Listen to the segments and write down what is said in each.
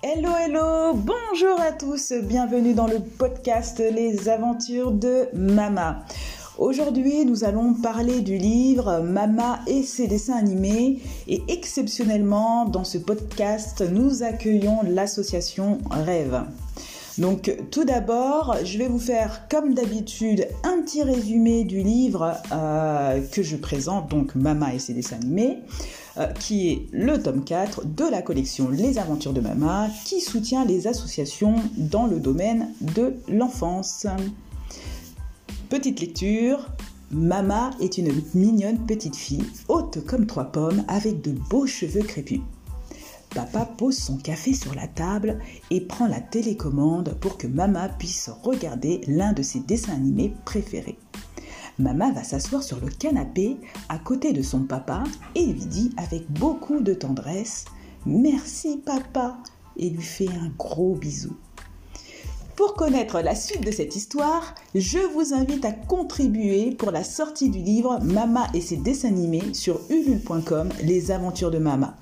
Hello, hello, bonjour à tous, bienvenue dans le podcast Les aventures de Mama. Aujourd'hui, nous allons parler du livre Mama et ses dessins animés et exceptionnellement, dans ce podcast, nous accueillons l'association Rêve. Donc tout d'abord, je vais vous faire comme d'habitude un petit résumé du livre euh, que je présente, donc Mama et ses dessins animés, euh, qui est le tome 4 de la collection Les aventures de Mama, qui soutient les associations dans le domaine de l'enfance. Petite lecture, Mama est une mignonne petite fille, haute comme trois pommes, avec de beaux cheveux crépus. Papa pose son café sur la table et prend la télécommande pour que Mama puisse regarder l'un de ses dessins animés préférés. Mama va s'asseoir sur le canapé à côté de son papa et lui dit avec beaucoup de tendresse Merci papa et lui fait un gros bisou. Pour connaître la suite de cette histoire, je vous invite à contribuer pour la sortie du livre Mama et ses dessins animés sur ulule.com Les aventures de Mama.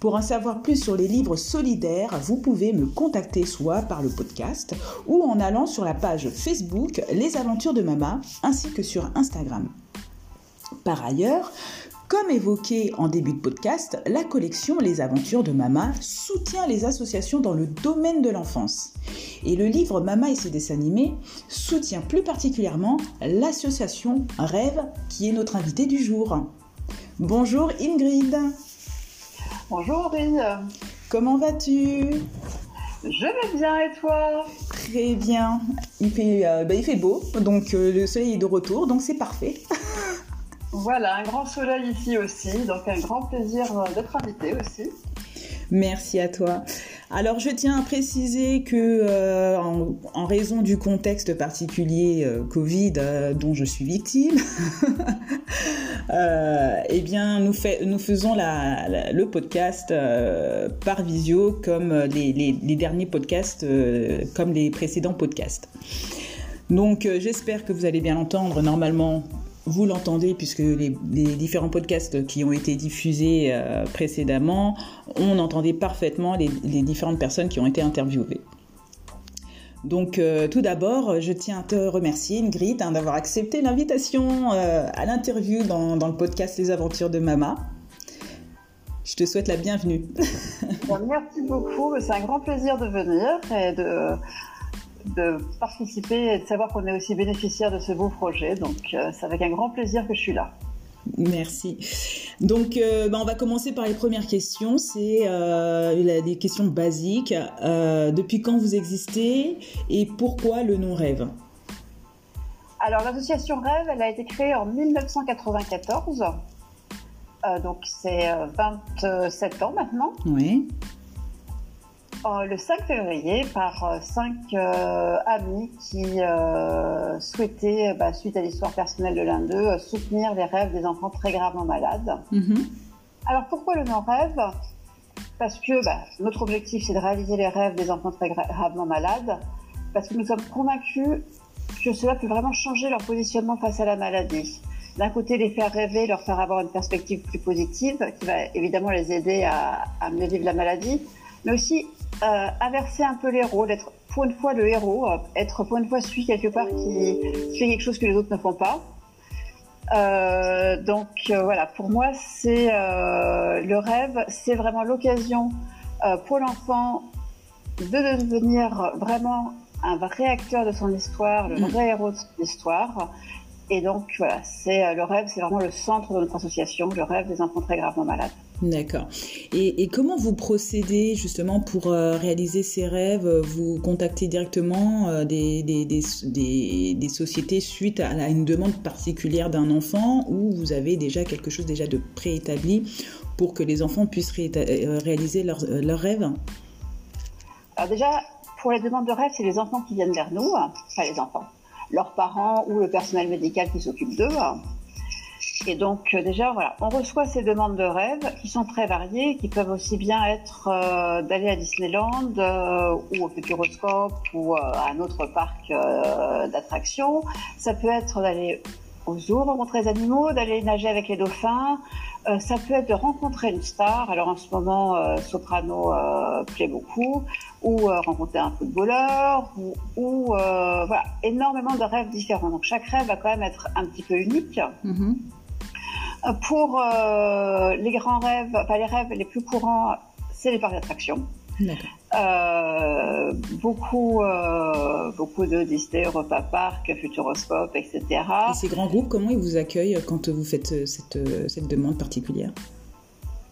Pour en savoir plus sur les livres solidaires, vous pouvez me contacter soit par le podcast ou en allant sur la page Facebook Les aventures de Mama ainsi que sur Instagram. Par ailleurs, comme évoqué en début de podcast, la collection Les Aventures de Mama soutient les associations dans le domaine de l'enfance. Et le livre Mama et ses dessins animés soutient plus particulièrement l'association Rêve qui est notre invitée du jour. Bonjour Ingrid. Bonjour Aurélie. Comment vas-tu? Je vais bien et toi? Très bien. Il fait, euh, bah, il fait beau, donc euh, le soleil est de retour, donc c'est parfait. Voilà, un grand soleil ici aussi, donc un grand plaisir euh, d'être invité aussi. Merci à toi. Alors je tiens à préciser que euh, en, raison du contexte particulier euh, Covid dont je suis victime, eh bien nous, faisons le podcast par visio comme les derniers podcasts, comme les précédents podcasts. Donc j'espère que vous allez bien l'entendre. Normalement, vous l'entendez puisque les, différents podcasts qui ont été diffusés euh, précédemment, on entendait parfaitement les, différentes personnes qui ont été interviewées. Donc euh, tout d'abord, je tiens à te remercier Ingrid hein, d'avoir accepté l'invitation euh, à l'interview dans, le podcast Les Aventures de Mama. Je te souhaite la bienvenue. Merci beaucoup, c'est un grand plaisir de venir et de, de participer et de savoir qu'on est aussi bénéficiaire de ce beau projet. Donc, euh, c'est avec un grand plaisir que je suis là. Merci. Donc, euh, bah, on va commencer par les premières questions. C'est euh, des questions basiques. depuis quand vous existez et pourquoi le nom Rêve? Alors, l'association Rêve, elle a été créée en 1994. donc, c'est 27 ans maintenant. Oui. Euh, le 5 février par euh, cinq euh, amis qui souhaitaient, bah, suite à l'histoire personnelle de l'un d'eux, soutenir les rêves des enfants très gravement malades. Mhm. Alors pourquoi le non-rêve Parce que bah, notre objectif c'est de réaliser les rêves des enfants très gravement malades, parce que nous sommes convaincus que cela peut vraiment changer leur positionnement face à la maladie. D'un côté, les faire rêver, leur faire avoir une perspective plus positive, qui va évidemment les aider à, à mieux vivre la maladie, mais aussi inverser un peu les rôles, être pour une fois le héros, euh, être pour une fois celui quelque part qui, fait quelque chose que les autres ne font pas. Euh, donc voilà, pour moi, c'est le rêve, c'est vraiment l'occasion pour l'enfant de devenir vraiment un vrai acteur de son histoire, le mm. vrai héros de son histoire. Et donc voilà, c'est le rêve, c'est vraiment le centre de notre association, le rêve des enfants très gravement malades. D'accord. Et, comment vous procédez justement pour euh, réaliser ces rêves? Vous contactez directement euh, des, des, sociétés suite à, une demande particulière d'un enfant ou vous avez déjà quelque chose déjà de préétabli pour que les enfants puissent euh, réaliser leurs, rêves? Alors déjà, pour les demandes de rêves, c'est les enfants qui viennent vers nous, enfin les enfants, leurs parents ou le personnel médical qui s'occupe d'eux. Et donc euh, déjà, on reçoit ces demandes de rêve qui sont très variées, qui peuvent aussi bien être euh, d'aller à Disneyland euh, ou au Futuroscope ou à un autre parc d'attractions. Ça peut être d'aller aux zoos, rencontrer les animaux, d'aller nager avec les dauphins. Ça peut être de rencontrer une star. Alors en ce moment, Soprano plaît beaucoup. Ou rencontrer un footballeur. Ou, voilà, énormément de rêves différents. Donc chaque rêve va quand même être un petit peu unique. Mm-hmm. Pour les grands rêves, enfin les rêves les plus courants, c'est les parcs d'attraction. Euh, beaucoup, euh, beaucoup de Disney, Europa Park, Futuroscope, etc. Et ces grands groupes, comment ils vous accueillent quand vous faites euh, cette, cette demande particulière?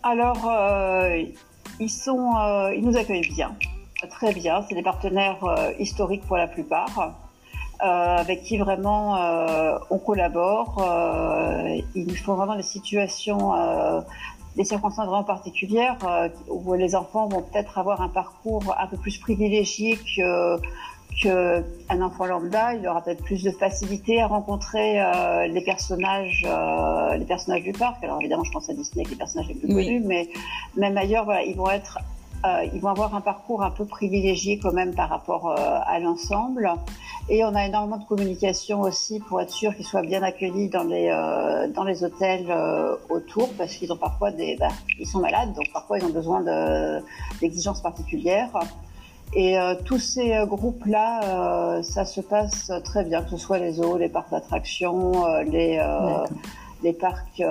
Alors, ils, sont, ils nous accueillent bien, très bien. C'est des partenaires historiques pour la plupart. Avec qui vraiment on collabore. il nous faut vraiment des situations des circonstances vraiment particulières euh, où les enfants vont peut-être avoir un parcours un peu plus privilégié que qu'un enfant lambda, il aura peut-être plus de facilité à rencontrer euh, les personnages, euh, les personnages du parc. Alors évidemment, je pense à Disney, les personnages les plus connus, mais même ailleurs, voilà, ils vont être, ils vont avoir un parcours un peu privilégié quand même par rapport à l'ensemble. Et on a énormément de communication aussi pour être sûr qu'ils soient bien accueillis dans les euh, dans les hôtels euh, autour parce qu'ils ont parfois des bah, ils sont malades donc parfois ils ont besoin d'exigences particulières. Et euh, tous ces groupes là, ça se passe très bien que ce soit les zoos, les parcs d'attractions, les les parcs,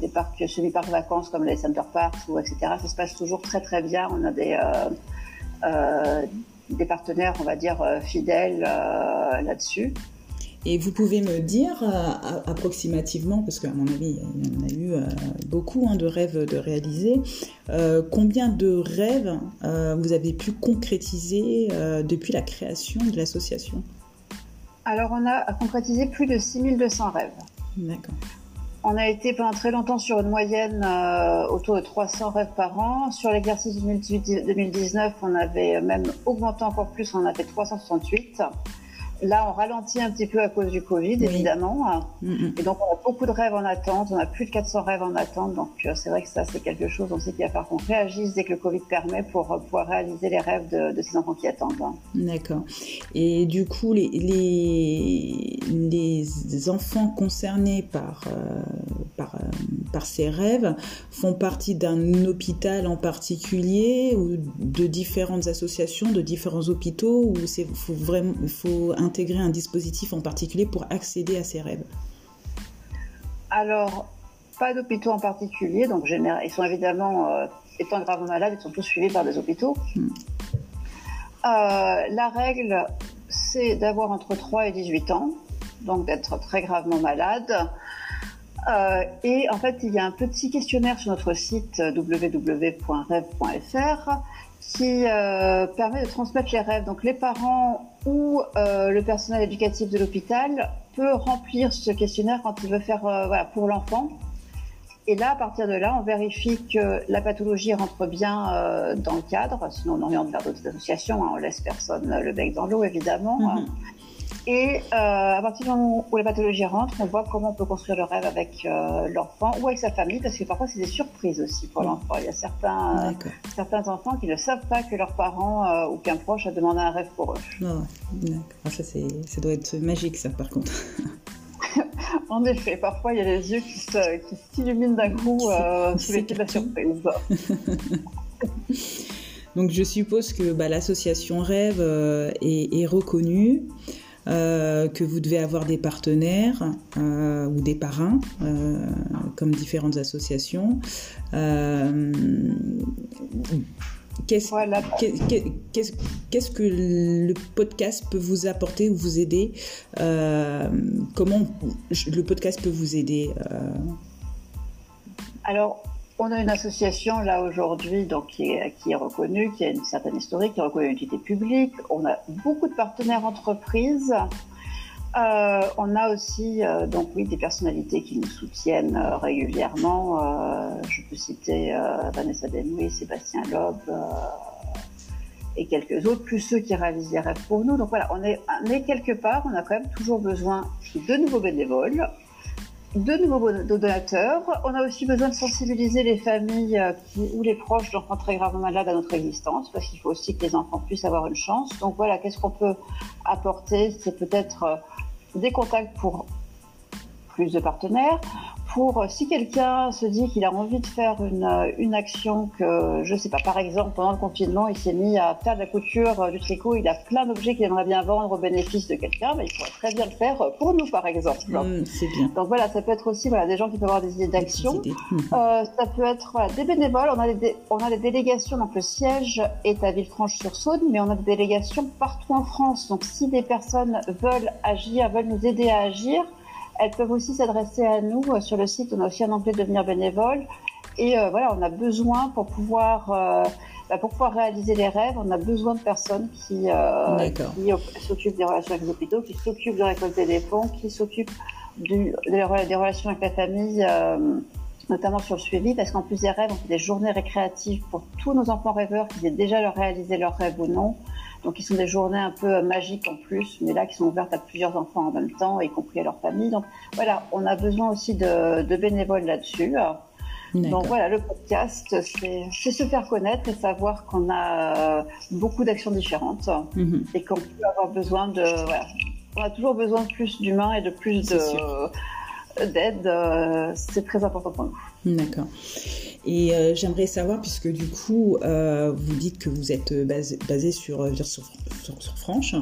les parcs semi-parcs vacances comme les center parks ou etc. Ça se passe toujours très très bien. On a des des partenaires, on va dire, euh, fidèles euh, là-dessus. Et vous pouvez me dire euh, approximativement, parce qu'à mon avis, il y en a eu beaucoup hein, de rêves de réaliser, combien de rêves vous avez pu concrétiser depuis la création de l'association? Alors, on a concrétisé plus de 6200 rêves. D'accord. On a été pendant très longtemps sur une moyenne euh, autour de 300 rêves par an. Sur l'exercice 2018-2019, on avait même augmenté encore plus, on en a fait 368. Là, on ralentit un petit peu à cause du Covid, évidemment. Mm, mm. Et donc, on a beaucoup de rêves en attente. On a plus de 400 rêves en attente. Donc, euh, c'est vrai que ça, c'est quelque chose. On sait qu'il va falloir qu'on réagisse dès que le Covid permet pour euh, pouvoir réaliser les rêves de, ces enfants qui attendent. Hein. D'accord. Et du coup, les, les, enfants concernés par, euh, par, par ces rêves font partie d'un hôpital en particulier ou de différentes associations, de différents hôpitaux ou c'est faut vraiment faut intégrer un dispositif en particulier pour accéder à ces rêves Alors, pas d'hôpitaux en particulier. Donc, ils sont évidemment, euh, étant gravement malades, ils sont tous suivis par des hôpitaux. Hmm. Euh, la règle, c'est d'avoir entre 3 et 18 ans, donc d'être très gravement malade. Euh, et en fait, il y a un petit questionnaire sur notre site www.rêve.fr qui euh, permet de transmettre les rêves. Donc les parents ou euh, le personnel éducatif de l'hôpital peut remplir ce questionnaire quand il veut faire euh, pour l'enfant. Et là, à partir de là, on vérifie que la pathologie rentre bien dans le cadre. Sinon, on oriente vers d'autres associations. Hein. On laisse personne le bec dans l'eau, évidemment. Mm-hmm. Et euh, à partir du moment où la pathologie rentre, on voit comment on peut construire le rêve avec euh, l'enfant ou avec sa famille, parce que parfois c'est des surprises aussi pour l'enfant. Il y a certains, euh, certains enfants qui ne savent pas que leurs parents ou qu'un proche a demandé un rêve pour eux. Ah, ça, ça doit être magique, ça, par contre. en effet, parfois il y a les yeux qui s'illuminent d'un coup sous l'effet de la surprise. Donc je suppose que bah, l'association Rêve est, est, reconnue. Euh, que vous devez avoir des partenaires euh, ou des parrains, euh, comme différentes associations. Qu'est-ce que le podcast peut vous apporter ou vous aider Comment le podcast peut vous aider Alors, on a une association là aujourd'hui donc qui est, qui est, reconnue, qui a une certaine historique, qui est reconnue une utilité publique. On a beaucoup de partenaires entreprises. Euh, on a aussi euh, donc oui des personnalités qui nous soutiennent euh, régulièrement. Euh, je peux citer euh, Vanessa Denouy, Sébastien Loeb et quelques autres, plus ceux qui réalisent les rêves pour nous. Donc voilà, on est, on est quelque part, on a quand même toujours besoin de nouveaux bénévoles de nouveaux donateurs. On a aussi besoin de sensibiliser les familles euh, ou les proches d'enfants très gravement malades à notre existence, parce qu'il faut aussi que les enfants puissent avoir une chance. Donc voilà, qu'est-ce qu'on peut apporter? C'est peut-être euh, des contacts pour plus de partenaires pour euh, si quelqu'un se dit qu'il a envie de faire une, euh, une action que je sais pas par exemple pendant le confinement il s'est mis à faire de la couture euh, du tricot il a plein d'objets qu'il aimerait bien vendre au bénéfice de quelqu'un mais il pourrait très bien le faire pour nous par exemple. Mmh, c'est bien. Donc voilà ça peut être aussi voilà des gens qui peuvent avoir des idées d'action. mmh. euh, ça peut être voilà, des bénévoles. On a des on a des délégations. Donc le siège est à Villefranche-sur-Saône mais on a des délégations partout en France. Donc si des personnes veulent agir veulent nous aider à agir elles peuvent aussi s'adresser à nous euh, sur le site. On a aussi un onglet devenir bénévole. Et euh, voilà, on a besoin pour pouvoir euh, bah, pour pouvoir réaliser les rêves, on a besoin de personnes qui, euh, qui s'occupent des relations avec les hôpitaux, qui s'occupent de récolter des fonds, qui s'occupent des, des, relations avec la famille, notamment sur le suivi, parce qu'en plus des rêves, on fait des journées récréatives pour tous nos enfants rêveurs qui aient déjà leur réalisé leurs rêves ou non. Donc, ils sont des journées un peu magiques en plus, mais là, qui sont ouvertes à plusieurs enfants en même temps, y compris à leur famille. Donc, voilà, on a besoin aussi de, de bénévoles là-dessus. Donc voilà, le podcast, c'est se faire connaître et savoir qu'on a euh, beaucoup d'actions différentes mm-hmm. et qu'on peut avoir besoin de... Voilà, on a toujours besoin de plus d'humains et de plus d'aide. Euh, c'est très important pour nous. D'accord. Et euh, j'aimerais savoir, puisque du coup, euh, vous dites que vous êtes basé, basé sur, euh, sur, sur, sur Franche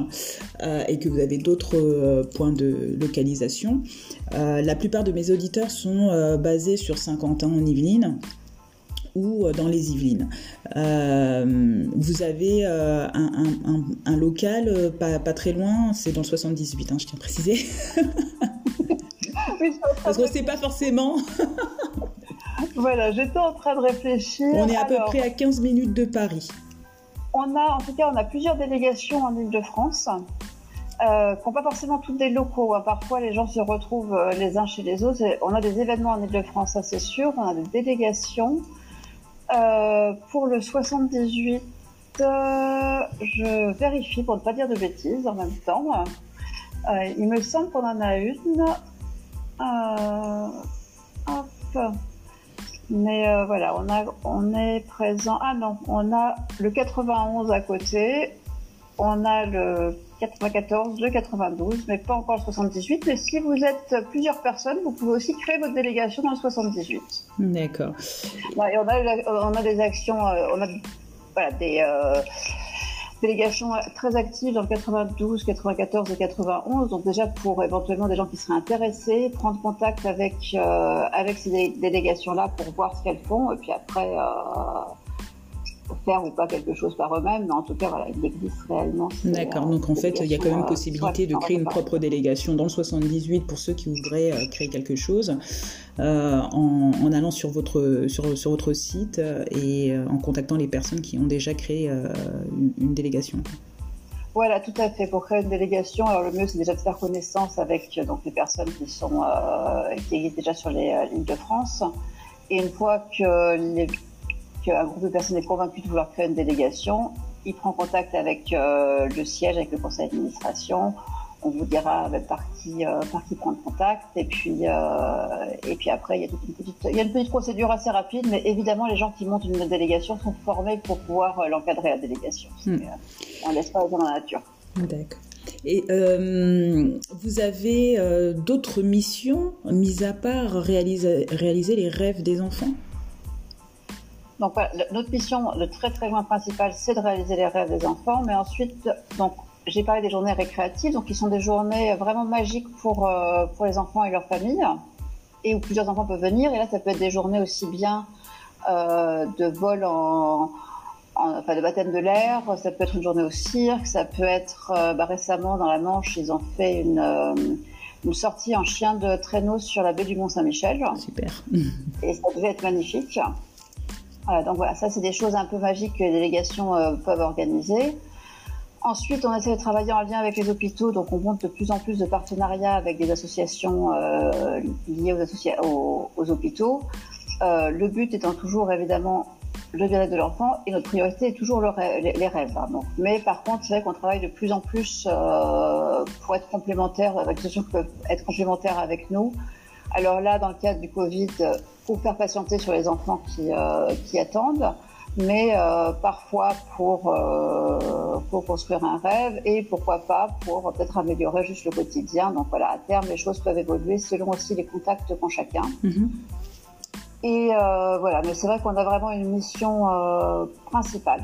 euh, et que vous avez d'autres euh, points de localisation. Euh, la plupart de mes auditeurs sont basés sur Saint-Quentin en Yvelines ou dans les Yvelines. vous avez un, un, un, local pas, pas, très loin, c'est dans le 78, hein, je tiens à préciser. Parce qu'on ne sait pas forcément. Voilà, j'étais en train de réfléchir. On est à peu près à 15 minutes de Paris. On a, en tout cas, on a plusieurs délégations en Ile-de-France. Euh, qui n'ont pas forcément toutes des locaux. Hein. Parfois, les gens se retrouvent euh, les uns chez les autres. on a des événements en Ile-de-France, ça c'est sûr. On a des délégations. Euh, pour le 78, euh, je vérifie pour ne pas dire de bêtises en même temps. Il me semble qu'on en a une. Hop. Mais euh, voilà, on, a, on est présent. Ah non, on a le 91 à côté, on a le 94, le 92, mais pas encore le 78. Mais si vous êtes plusieurs personnes, vous pouvez aussi créer votre délégation dans le 78. D'accord. Ouais, on, a, on a des actions, euh, on a voilà, des. Euh, délégation très active dans le 92, 94 et 91. Donc déjà pour éventuellement des gens qui seraient intéressés, prendre contact avec euh, avec ces délégations-là pour voir ce qu'elles font et puis après euh, faire ou pas quelque chose par eux-mêmes, mais en tout cas, voilà, il existe réellement. D'accord, donc en fait, il y a quand même possibilité de créer une propre délégation dans le 78 pour ceux qui voudraient euh, créer quelque chose euh, en, en, allant sur votre, sur, sur votre site et euh, en contactant les personnes qui ont déjà créé euh, une, une, délégation. Voilà, tout à fait. Pour créer une délégation, alors le mieux c'est déjà de faire connaissance avec donc les personnes qui sont qui existent déjà sur les lignes de France. Et une fois que les qu'un groupe de personnes est convaincu de vouloir créer une délégation, il prend contact avec euh, le siège, avec le conseil d'administration. On vous dira par qui, euh, par qui prendre contact. Et puis, euh, et puis après, il y, a toute une petite, il y a une petite procédure assez rapide, mais évidemment, les gens qui montent une délégation sont formés pour pouvoir euh, l'encadrer la délégation. Hmm. on ne laisse pas dans la nature. D'accord. Et euh, vous avez euh, d'autres missions, mis à part réaliser, réaliser les rêves des enfants? Donc notre mission, le très très loin principal, c'est de réaliser les rêves des enfants, mais ensuite, donc j'ai parlé des journées récréatives, donc qui sont des journées vraiment magiques pour euh, pour les enfants et leurs familles, et où plusieurs enfants peuvent venir. Et là, ça peut être des journées aussi bien euh, de vol en, en, enfin de baptême de l'air, ça peut être une journée au cirque, ça peut être euh, bah, récemment dans la Manche, ils ont fait une une sortie en chien de traîneau sur la baie du Mont Saint-Michel. Super. Et ça devait être magnifique. Voilà, donc voilà, ça c'est des choses un peu magiques que les délégations euh, peuvent organiser. Ensuite, on essaie de travailler en lien avec les hôpitaux, donc on monte de plus en plus de partenariats avec des associations euh, liées aux, hôpitaux. Euh, le but étant toujours évidemment le bien-être de l'enfant et notre priorité est toujours les, rêves. Hein. Mais par contre, c'est vrai qu'on travaille de plus en plus pour être complémentaires, avec associations qui peuvent être complémentaires avec nous. Alors là, dans le cadre du Covid, pour faire patienter sur les enfants qui, euh, qui attendent. mais parfois pour, pour construire un rêve et pourquoi pas pour peut-être améliorer juste le quotidien. Donc voilà, à terme, les choses peuvent évoluer selon aussi les contacts qu'ont chacun. Mhm. Et voilà, mais c'est vrai qu'on a vraiment une mission principale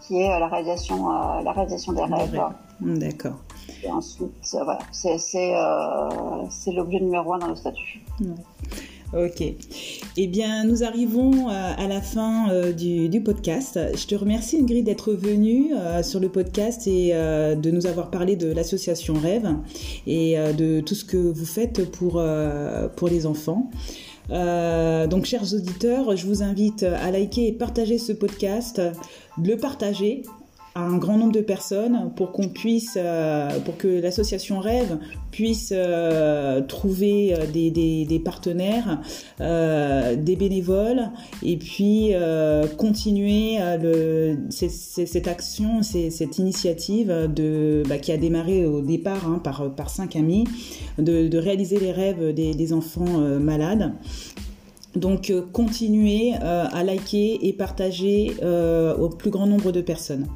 qui est la réalisation, la réalisation des rêves. D'accord. Et ensuite, voilà, c'est l'objet numéro un dans le statut. Ok. Eh bien, nous arrivons euh, à la fin euh, du, podcast. Je te remercie Ingrid d'être venue euh, sur le podcast et de nous avoir parlé de l'association Rêve et de tout ce que vous faites pour, pour les enfants. donc, chers auditeurs, je vous invite à liker et partager ce podcast, le partager un grand nombre de personnes pour qu'on puisse, euh, pour que l'association Rêve puisse euh, trouver euh, des, partenaires, des bénévoles, et puis continuer cette action, cette initiative de, bah, qui a démarré au départ hein, par, par cinq amis, de, réaliser les rêves des enfants malades. Donc euh, continuez euh, à liker et partager euh, au plus grand nombre de personnes.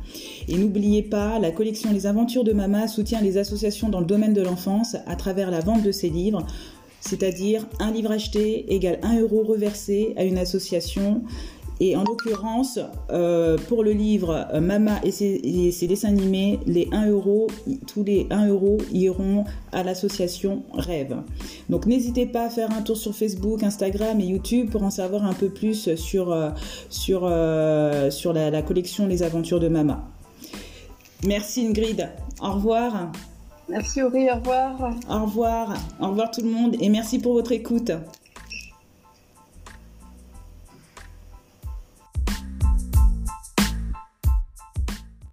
Et n'oubliez pas, la collection Les Aventures de Mama soutient les associations dans le domaine de l'enfance à travers la vente de ses livres, c'est-à-dire un livre acheté égale un euro reversé à une association et en l'occurrence, euh, pour le livre euh, Mama et ses, dessins animés, les 1 euro, tous les 1 euro iront à l'association Rêve. Donc n'hésitez pas à faire un tour sur Facebook, Instagram et YouTube pour en savoir un peu plus sur, euh, sur, sur la, la collection Les Aventures de Mama. Merci Ingrid. Au revoir. Merci Aurélie, au revoir. Au revoir. Au revoir tout le monde et merci pour votre écoute.